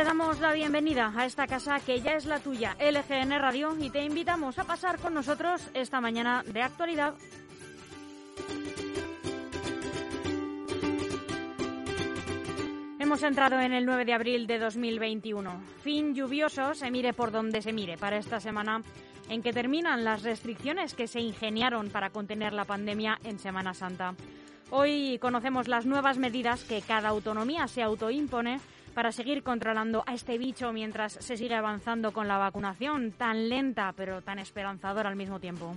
Te damos la bienvenida a esta casa que ya es la tuya, LGN Radio, y te invitamos a pasar con nosotros esta mañana de actualidad. Hemos entrado en el 9 de abril de 2021. Fin lluvioso, se mire por donde se mire, para esta semana en que terminan las restricciones que se ingeniaron para contener la pandemia en Semana Santa. Hoy conocemos las nuevas medidas que cada autonomía se autoimpone para seguir controlando a este bicho mientras se sigue avanzando con la vacunación tan lenta pero tan esperanzadora al mismo tiempo.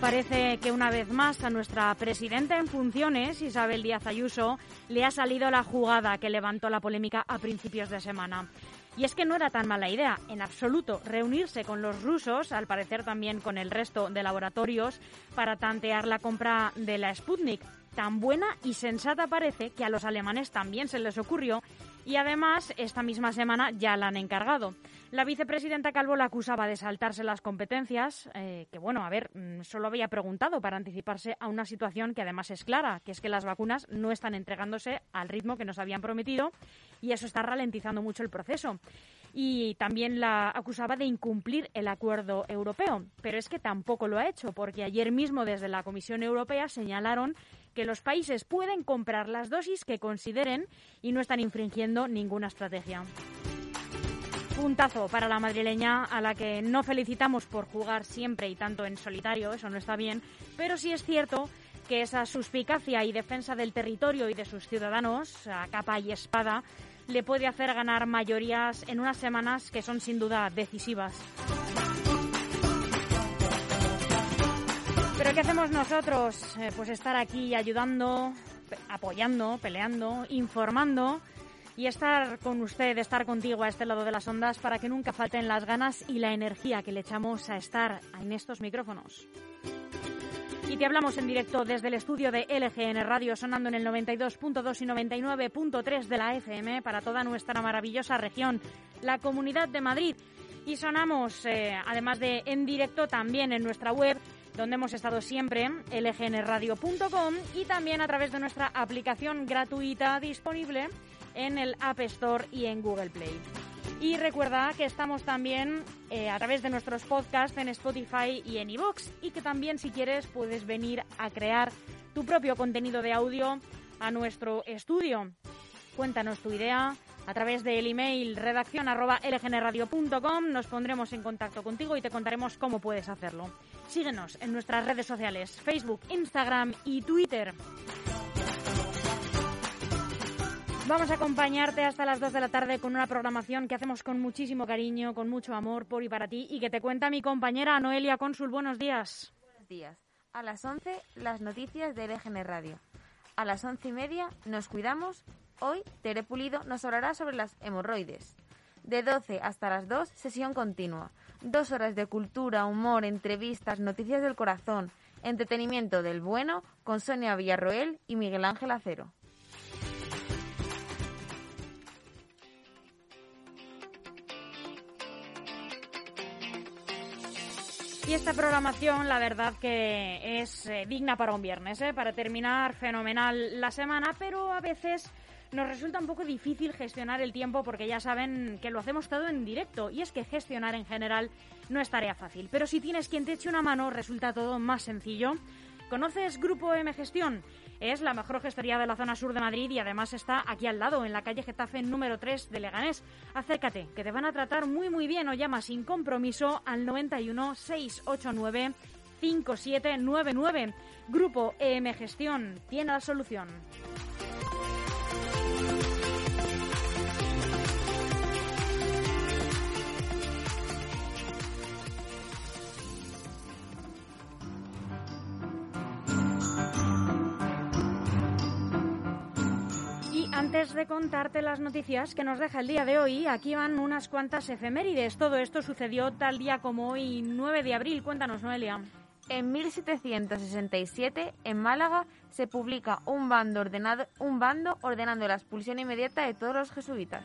Parece que una vez más a nuestra presidenta en funciones, Isabel Díaz Ayuso, le ha salido la jugada que levantó la polémica a principios de semana. Y es que no era tan mala idea, en absoluto, reunirse con los rusos, al parecer también con el resto de laboratorios, para tantear la compra de la Sputnik. Tan buena y sensata parece que a los alemanes también se les ocurrió y además esta misma semana ya la han encargado. La vicepresidenta Calvo la acusaba de saltarse las competencias, eh, que bueno, a ver, mm, solo había preguntado para anticiparse a una situación que además es clara, que es que las vacunas no están entregándose al ritmo que nos habían prometido y eso está ralentizando mucho el proceso. Y también la acusaba de incumplir el acuerdo europeo, pero es que tampoco lo ha hecho, porque ayer mismo desde la Comisión Europea señalaron que los países pueden comprar las dosis que consideren y no están infringiendo ninguna estrategia. Puntazo para la madrileña a la que no felicitamos por jugar siempre y tanto en solitario, eso no está bien, pero sí es cierto que esa suspicacia y defensa del territorio y de sus ciudadanos, a capa y espada, le puede hacer ganar mayorías en unas semanas que son sin duda decisivas. Pero ¿qué hacemos nosotros? Eh, pues estar aquí ayudando, apoyando, peleando, informando y estar con usted, estar contigo a este lado de las ondas para que nunca falten las ganas y la energía que le echamos a estar en estos micrófonos. Y te hablamos en directo desde el estudio de LGN Radio, sonando en el 92.2 y 99.3 de la FM para toda nuestra maravillosa región, la Comunidad de Madrid. Y sonamos, eh, además de en directo, también en nuestra web donde hemos estado siempre, lgnradio.com y también a través de nuestra aplicación gratuita disponible en el App Store y en Google Play. Y recuerda que estamos también eh, a través de nuestros podcasts en Spotify y en iVoox y que también si quieres puedes venir a crear tu propio contenido de audio a nuestro estudio. Cuéntanos tu idea a través del email redacción Nos pondremos en contacto contigo y te contaremos cómo puedes hacerlo. Síguenos en nuestras redes sociales, Facebook, Instagram y Twitter. Vamos a acompañarte hasta las 2 de la tarde con una programación que hacemos con muchísimo cariño, con mucho amor por y para ti y que te cuenta mi compañera Noelia Cónsul. Buenos días. Buenos días. A las 11, las noticias de LGN Radio. A las once y media, nos cuidamos. Hoy, Tere Pulido nos hablará sobre las hemorroides. De 12 hasta las 2, sesión continua. Dos horas de cultura, humor, entrevistas, noticias del corazón, entretenimiento del bueno con Sonia Villarroel y Miguel Ángel Acero. Y esta programación, la verdad que es eh, digna para un viernes, ¿eh? para terminar fenomenal la semana, pero a veces nos resulta un poco difícil gestionar el tiempo porque ya saben que lo hacemos todo en directo y es que gestionar en general no es tarea fácil. Pero si tienes quien te eche una mano, resulta todo más sencillo. ¿Conoces Grupo M Gestión? Es la mejor gestoría de la zona sur de Madrid y además está aquí al lado, en la calle Getafe número 3 de Leganés. Acércate, que te van a tratar muy muy bien o llama sin compromiso al 91 689 5799. Grupo EM Gestión tiene la solución. Antes de contarte las noticias que nos deja el día de hoy, aquí van unas cuantas efemérides. Todo esto sucedió tal día como hoy, 9 de abril. Cuéntanos, Noelia. En 1767, en Málaga, se publica un bando, ordenado, un bando ordenando la expulsión inmediata de todos los jesuitas.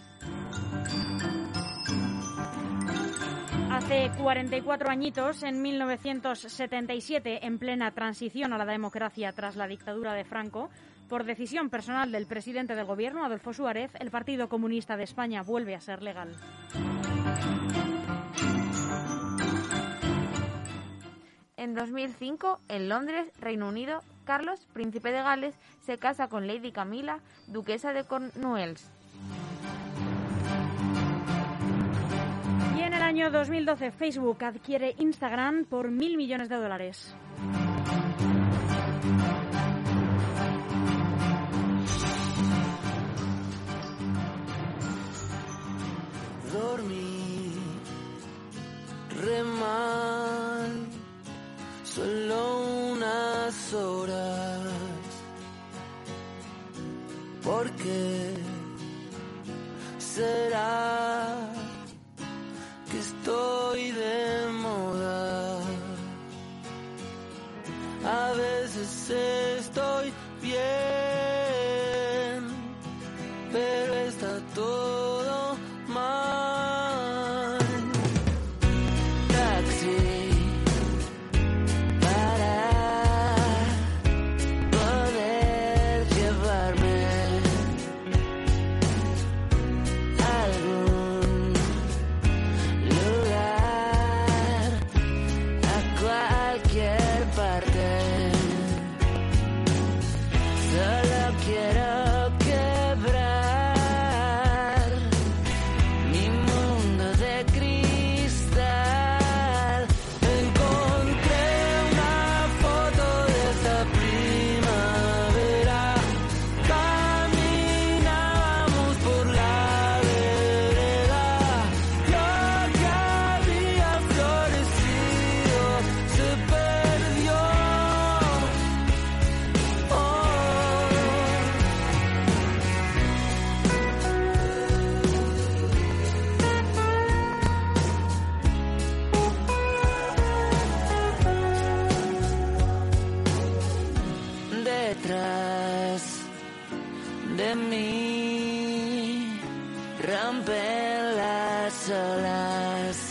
Hace 44 añitos, en 1977, en plena transición a la democracia tras la dictadura de Franco, Por decisión personal del presidente del Gobierno, Adolfo Suárez, el Partido Comunista de España vuelve a ser legal. En 2005, en Londres, Reino Unido, Carlos, príncipe de Gales, se casa con Lady Camila, duquesa de Cornwalls. Y en el año 2012, Facebook adquiere Instagram por mil millones de dólares. Unas de mí rompen las olas.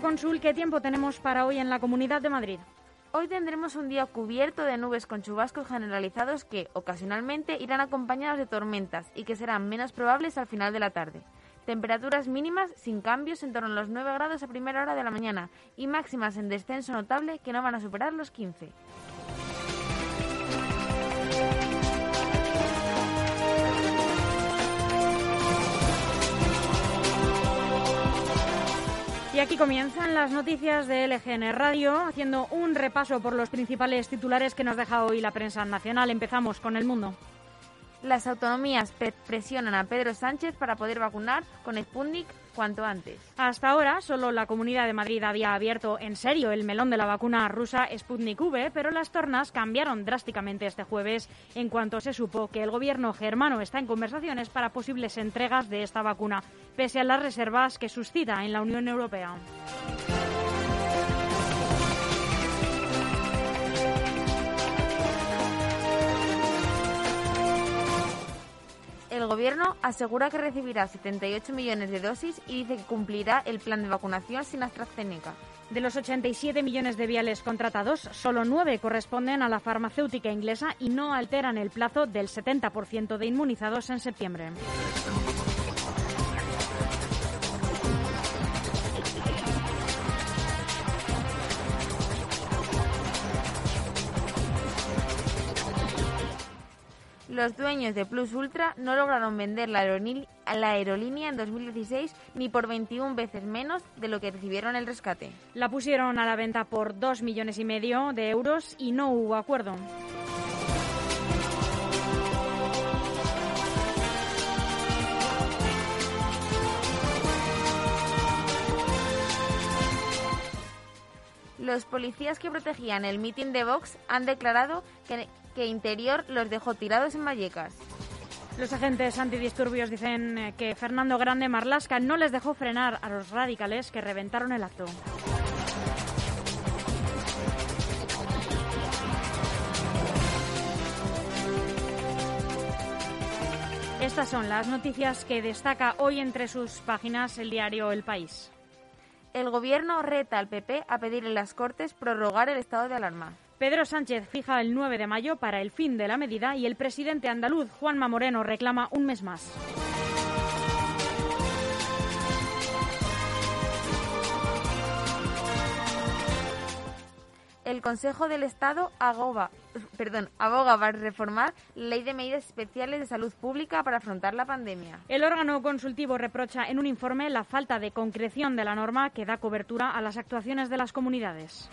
Consul, ¿qué tiempo tenemos para hoy en la Comunidad de Madrid? Hoy tendremos un día cubierto de nubes con chubascos generalizados que, ocasionalmente, irán acompañados de tormentas y que serán menos probables al final de la tarde. Temperaturas mínimas sin cambios en torno a los 9 grados a primera hora de la mañana y máximas en descenso notable que no van a superar los 15. Y aquí comienzan las noticias de LGN Radio, haciendo un repaso por los principales titulares que nos deja hoy la prensa nacional. Empezamos con el mundo. Las autonomías presionan a Pedro Sánchez para poder vacunar con Sputnik cuanto antes. Hasta ahora, solo la Comunidad de Madrid había abierto en serio el melón de la vacuna rusa Sputnik V, pero las tornas cambiaron drásticamente este jueves en cuanto se supo que el gobierno germano está en conversaciones para posibles entregas de esta vacuna, pese a las reservas que suscita en la Unión Europea. El gobierno asegura que recibirá 78 millones de dosis y dice que cumplirá el plan de vacunación sin AstraZeneca. De los 87 millones de viales contratados, solo 9 corresponden a la farmacéutica inglesa y no alteran el plazo del 70% de inmunizados en septiembre. Los dueños de Plus Ultra no lograron vender la, aerolí- la aerolínea en 2016 ni por 21 veces menos de lo que recibieron el rescate. La pusieron a la venta por 2 millones y medio de euros y no hubo acuerdo. Los policías que protegían el mitin de Vox han declarado que, que Interior los dejó tirados en Vallecas. Los agentes antidisturbios dicen eh, que Fernando Grande Marlasca no les dejó frenar a los radicales que reventaron el acto. Estas son las noticias que destaca hoy entre sus páginas el diario El País. El gobierno reta al PP a pedir en las Cortes prorrogar el estado de alarma. Pedro Sánchez fija el 9 de mayo para el fin de la medida y el presidente andaluz Juanma Moreno reclama un mes más. El Consejo del Estado agoba, perdón, aboga para reformar la Ley de Medidas Especiales de Salud Pública para afrontar la pandemia. El órgano consultivo reprocha en un informe la falta de concreción de la norma que da cobertura a las actuaciones de las comunidades.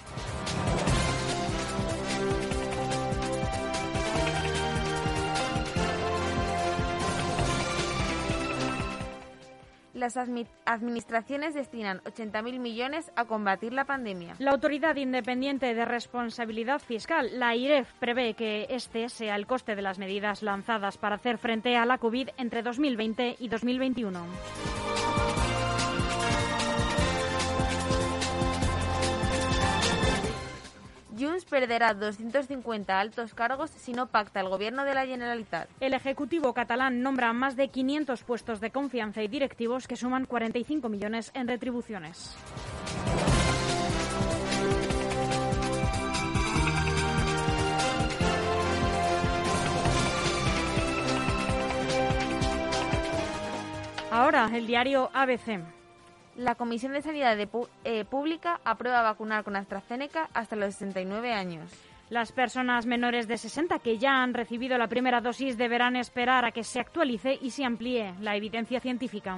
Las admi- administraciones destinan 80.000 millones a combatir la pandemia. La Autoridad Independiente de Responsabilidad Fiscal, la IREF, prevé que este sea el coste de las medidas lanzadas para hacer frente a la COVID entre 2020 y 2021. Junts perderá 250 altos cargos si no pacta el gobierno de la Generalitat. El Ejecutivo catalán nombra más de 500 puestos de confianza y directivos que suman 45 millones en retribuciones. Ahora, el diario ABC. La Comisión de Sanidad eh, Pública aprueba vacunar con AstraZeneca hasta los 69 años. Las personas menores de 60 que ya han recibido la primera dosis deberán esperar a que se actualice y se amplíe la evidencia científica.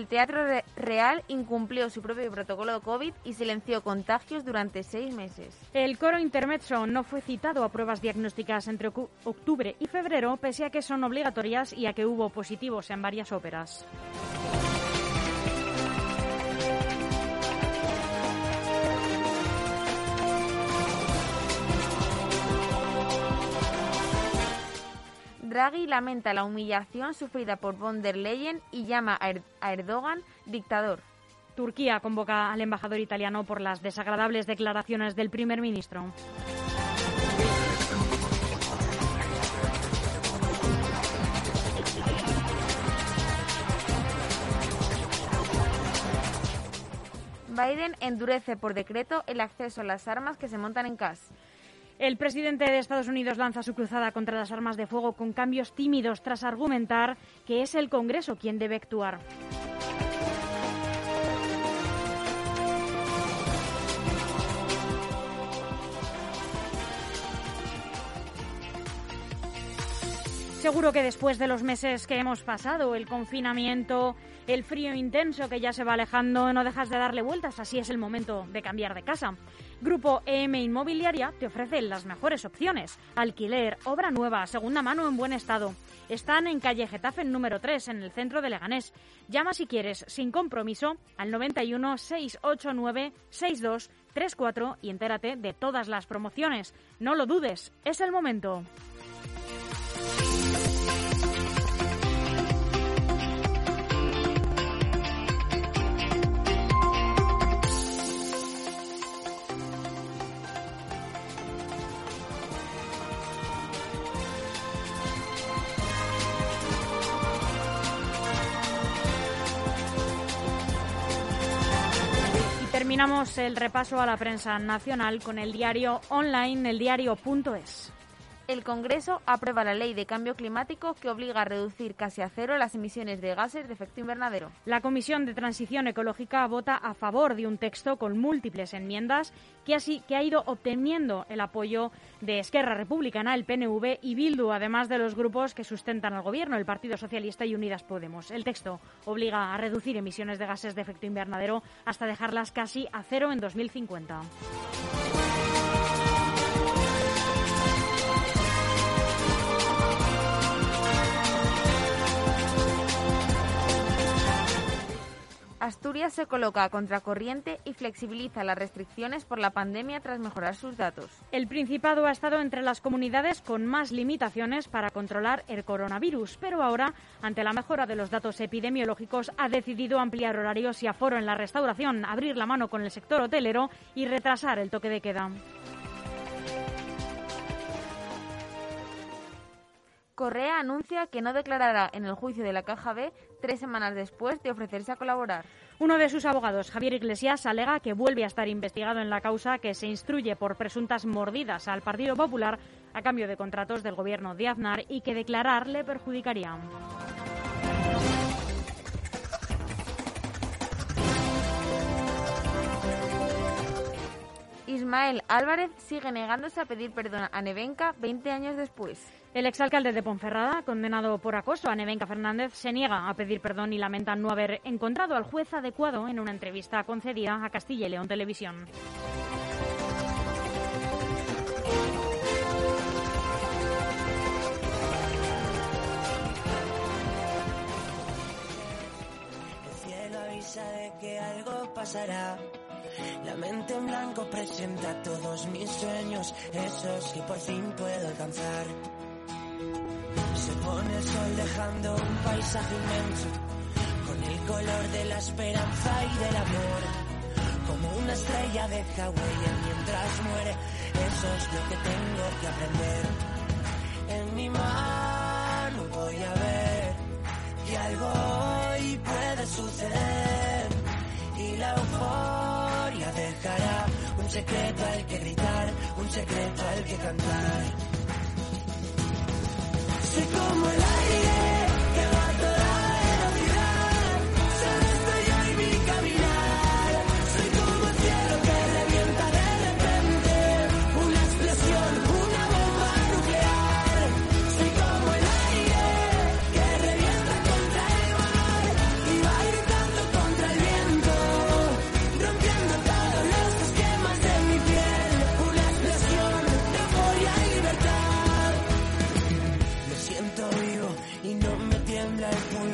El Teatro Re- Real incumplió su propio protocolo COVID y silenció contagios durante seis meses. El coro intermezzo no fue citado a pruebas diagnósticas entre octubre y febrero, pese a que son obligatorias y a que hubo positivos en varias óperas. Draghi lamenta la humillación sufrida por von der Leyen y llama a, Er- a Erdogan dictador. Turquía convoca al embajador italiano por las desagradables declaraciones del primer ministro. Biden endurece por decreto el acceso a las armas que se montan en CAS. El presidente de Estados Unidos lanza su cruzada contra las armas de fuego con cambios tímidos tras argumentar que es el Congreso quien debe actuar. Seguro que después de los meses que hemos pasado, el confinamiento, el frío intenso que ya se va alejando, no dejas de darle vueltas, así es el momento de cambiar de casa. Grupo EM Inmobiliaria te ofrece las mejores opciones. Alquiler, obra nueva, segunda mano en buen estado. Están en calle Getafe número 3, en el centro de Leganés. Llama si quieres, sin compromiso, al 91 689 6234 y entérate de todas las promociones. No lo dudes, es el momento. Terminamos el repaso a la prensa nacional con el diario online, el diario.es. El Congreso aprueba la ley de cambio climático que obliga a reducir casi a cero las emisiones de gases de efecto invernadero. La Comisión de Transición Ecológica vota a favor de un texto con múltiples enmiendas que, así, que ha ido obteniendo el apoyo de Esquerra Republicana, el PNV y Bildu, además de los grupos que sustentan al Gobierno, el Partido Socialista y Unidas Podemos. El texto obliga a reducir emisiones de gases de efecto invernadero hasta dejarlas casi a cero en 2050. Asturias se coloca a contracorriente y flexibiliza las restricciones por la pandemia tras mejorar sus datos. El Principado ha estado entre las comunidades con más limitaciones para controlar el coronavirus, pero ahora, ante la mejora de los datos epidemiológicos, ha decidido ampliar horarios y aforo en la restauración, abrir la mano con el sector hotelero y retrasar el toque de queda. Correa anuncia que no declarará en el juicio de la Caja B tres semanas después de ofrecerse a colaborar. Uno de sus abogados, Javier Iglesias, alega que vuelve a estar investigado en la causa que se instruye por presuntas mordidas al Partido Popular a cambio de contratos del gobierno de Aznar y que declarar le perjudicaría. Ismael Álvarez sigue negándose a pedir perdón a Nevenka 20 años después. El exalcalde de Ponferrada, condenado por acoso a Nevenka Fernández, se niega a pedir perdón y lamenta no haber encontrado al juez adecuado en una entrevista concedida a Castilla y León Televisión. De que algo pasará. La mente en blanco presenta todos mis sueños, esos que por fin puedo alcanzar. Se pone el sol dejando un paisaje inmenso, con el color de la esperanza y del amor. Como una estrella deja huella mientras muere, eso es lo que tengo que aprender. En mi mano voy a ver que algo hoy puede suceder y la euforia dejará un secreto al que gritar, un secreto al que cantar. Soy como el aire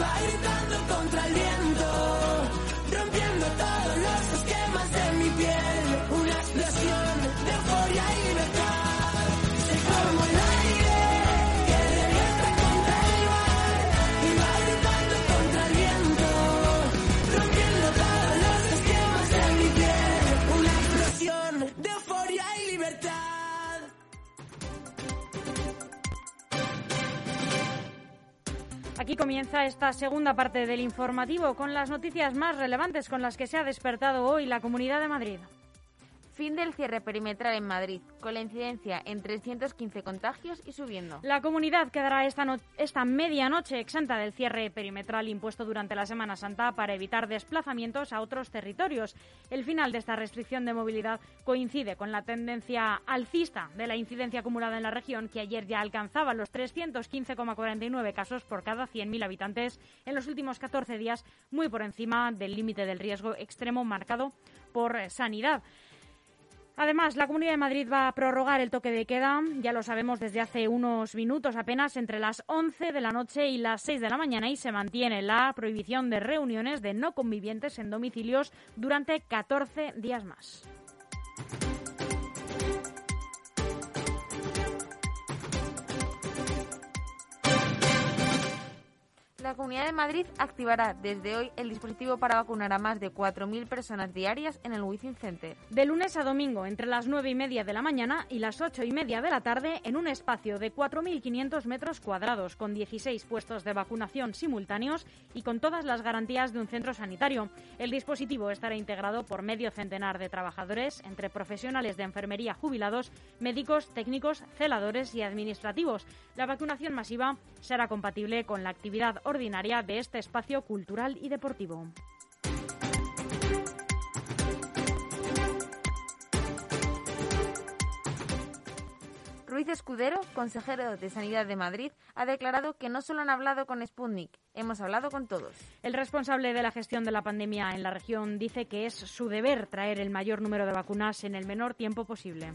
va gritando contra el comienza esta segunda parte del informativo con las noticias más relevantes con las que se ha despertado hoy la Comunidad de Madrid. Fin del cierre perimetral en Madrid, con la incidencia en 315 contagios y subiendo. La comunidad quedará esta, no- esta medianoche exenta del cierre perimetral impuesto durante la Semana Santa para evitar desplazamientos a otros territorios. El final de esta restricción de movilidad coincide con la tendencia alcista de la incidencia acumulada en la región, que ayer ya alcanzaba los 315,49 casos por cada 100.000 habitantes en los últimos 14 días, muy por encima del límite del riesgo extremo marcado por Sanidad. Además, la Comunidad de Madrid va a prorrogar el toque de queda, ya lo sabemos desde hace unos minutos apenas, entre las 11 de la noche y las 6 de la mañana y se mantiene la prohibición de reuniones de no convivientes en domicilios durante 14 días más. La Comunidad de Madrid activará desde hoy el dispositivo para vacunar a más de 4.000 personas diarias en el Wizzing Center. De lunes a domingo, entre las 9 y media de la mañana y las 8 y media de la tarde, en un espacio de 4.500 metros cuadrados, con 16 puestos de vacunación simultáneos y con todas las garantías de un centro sanitario. El dispositivo estará integrado por medio centenar de trabajadores, entre profesionales de enfermería jubilados, médicos, técnicos, celadores y administrativos. La vacunación masiva será compatible con la actividad ordinaria de este espacio cultural y deportivo. Ruiz Escudero, consejero de Sanidad de Madrid, ha declarado que no solo han hablado con Sputnik, hemos hablado con todos. El responsable de la gestión de la pandemia en la región dice que es su deber traer el mayor número de vacunas en el menor tiempo posible.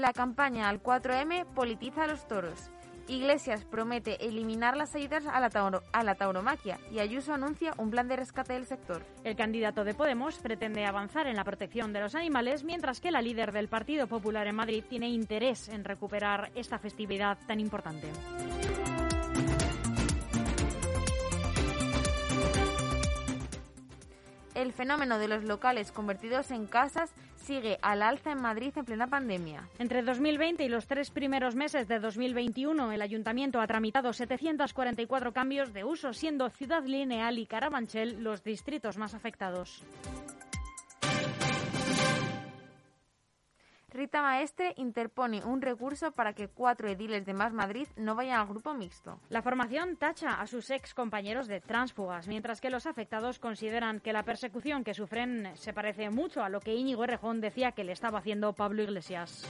La campaña al 4M politiza a los toros. Iglesias promete eliminar las ayudas a la, a la tauromaquia y Ayuso anuncia un plan de rescate del sector. El candidato de Podemos pretende avanzar en la protección de los animales, mientras que la líder del Partido Popular en Madrid tiene interés en recuperar esta festividad tan importante. El fenómeno de los locales convertidos en casas sigue al alza en Madrid en plena pandemia. Entre 2020 y los tres primeros meses de 2021, el ayuntamiento ha tramitado 744 cambios de uso, siendo Ciudad Lineal y Carabanchel los distritos más afectados. Rita Maestre interpone un recurso para que cuatro ediles de Más Madrid no vayan al grupo mixto. La formación tacha a sus ex compañeros de tránsfugas, mientras que los afectados consideran que la persecución que sufren se parece mucho a lo que Íñigo Errejón decía que le estaba haciendo Pablo Iglesias.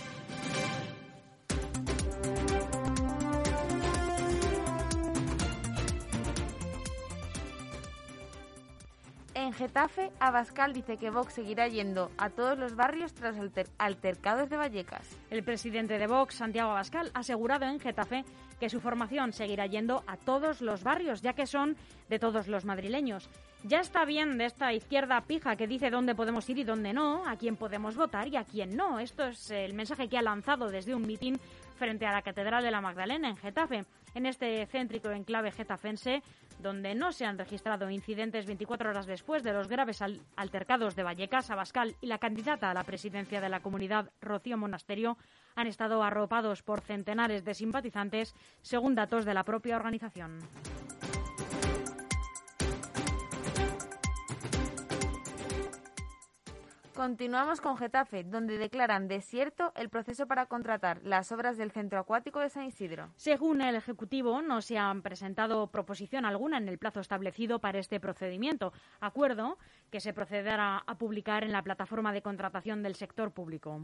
En Getafe, Abascal dice que Vox seguirá yendo a todos los barrios tras alter- altercados de Vallecas. El presidente de Vox, Santiago Abascal, ha asegurado en Getafe que su formación seguirá yendo a todos los barrios, ya que son de todos los madrileños. Ya está bien de esta izquierda pija que dice dónde podemos ir y dónde no, a quién podemos votar y a quién no. Esto es el mensaje que ha lanzado desde un mitin frente a la Catedral de la Magdalena en Getafe. En este céntrico enclave getafense, donde no se han registrado incidentes 24 horas después de los graves al- altercados de Vallecas, Abascal y la candidata a la presidencia de la comunidad, Rocío Monasterio, han estado arropados por centenares de simpatizantes, según datos de la propia organización. Continuamos con Getafe, donde declaran desierto el proceso para contratar las obras del centro acuático de San Isidro. Según el Ejecutivo, no se han presentado proposición alguna en el plazo establecido para este procedimiento, acuerdo que se procederá a publicar en la plataforma de contratación del sector público.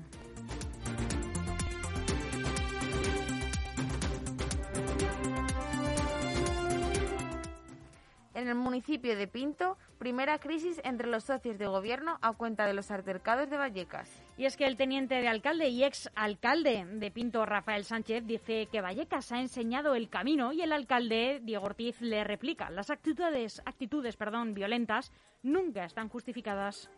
En el municipio de Pinto, primera crisis entre los socios de gobierno a cuenta de los altercados de Vallecas. Y es que el teniente de alcalde y ex alcalde de Pinto, Rafael Sánchez, dice que Vallecas ha enseñado el camino y el alcalde, Diego Ortiz, le replica. Las actitudes, actitudes perdón, violentas nunca están justificadas.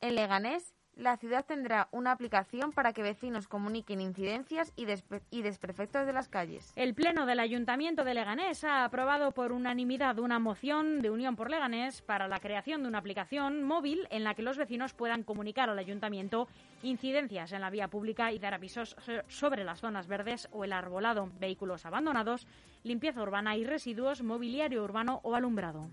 En Leganés, la ciudad tendrá una aplicación para que vecinos comuniquen incidencias y, despe- y desperfectos de las calles. El Pleno del Ayuntamiento de Leganés ha aprobado por unanimidad una moción de Unión por Leganés para la creación de una aplicación móvil en la que los vecinos puedan comunicar al Ayuntamiento incidencias en la vía pública y dar avisos so- sobre las zonas verdes o el arbolado, vehículos abandonados, limpieza urbana y residuos, mobiliario urbano o alumbrado.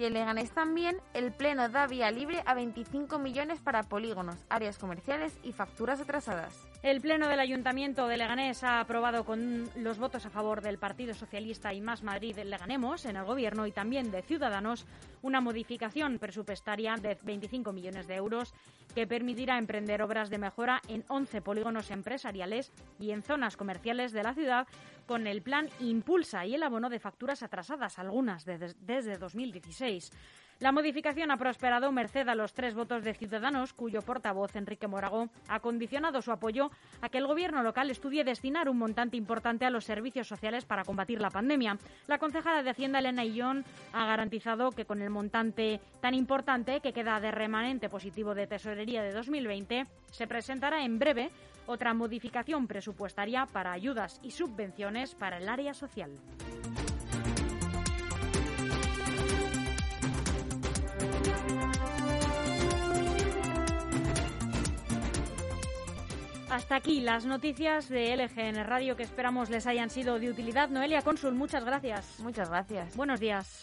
Y en Leganés también, el Pleno da vía libre a 25 millones para polígonos, áreas comerciales y facturas atrasadas. El Pleno del Ayuntamiento de Leganés ha aprobado con los votos a favor del Partido Socialista y Más Madrid Leganemos en el Gobierno y también de Ciudadanos una modificación presupuestaria de 25 millones de euros que permitirá emprender obras de mejora en 11 polígonos empresariales y en zonas comerciales de la ciudad con el plan Impulsa y el abono de facturas atrasadas, algunas de- desde 2016. La modificación ha prosperado merced a los tres votos de Ciudadanos, cuyo portavoz, Enrique Morago, ha condicionado su apoyo a que el gobierno local estudie destinar un montante importante a los servicios sociales para combatir la pandemia. La concejala de Hacienda, Elena Illón, ha garantizado que con el montante tan importante que queda de remanente positivo de tesorería de 2020, se presentará en breve otra modificación presupuestaria para ayudas y subvenciones para el área social. Hasta aquí las noticias de LGN Radio que esperamos les hayan sido de utilidad. Noelia Cónsul, muchas gracias. Muchas gracias. Buenos días.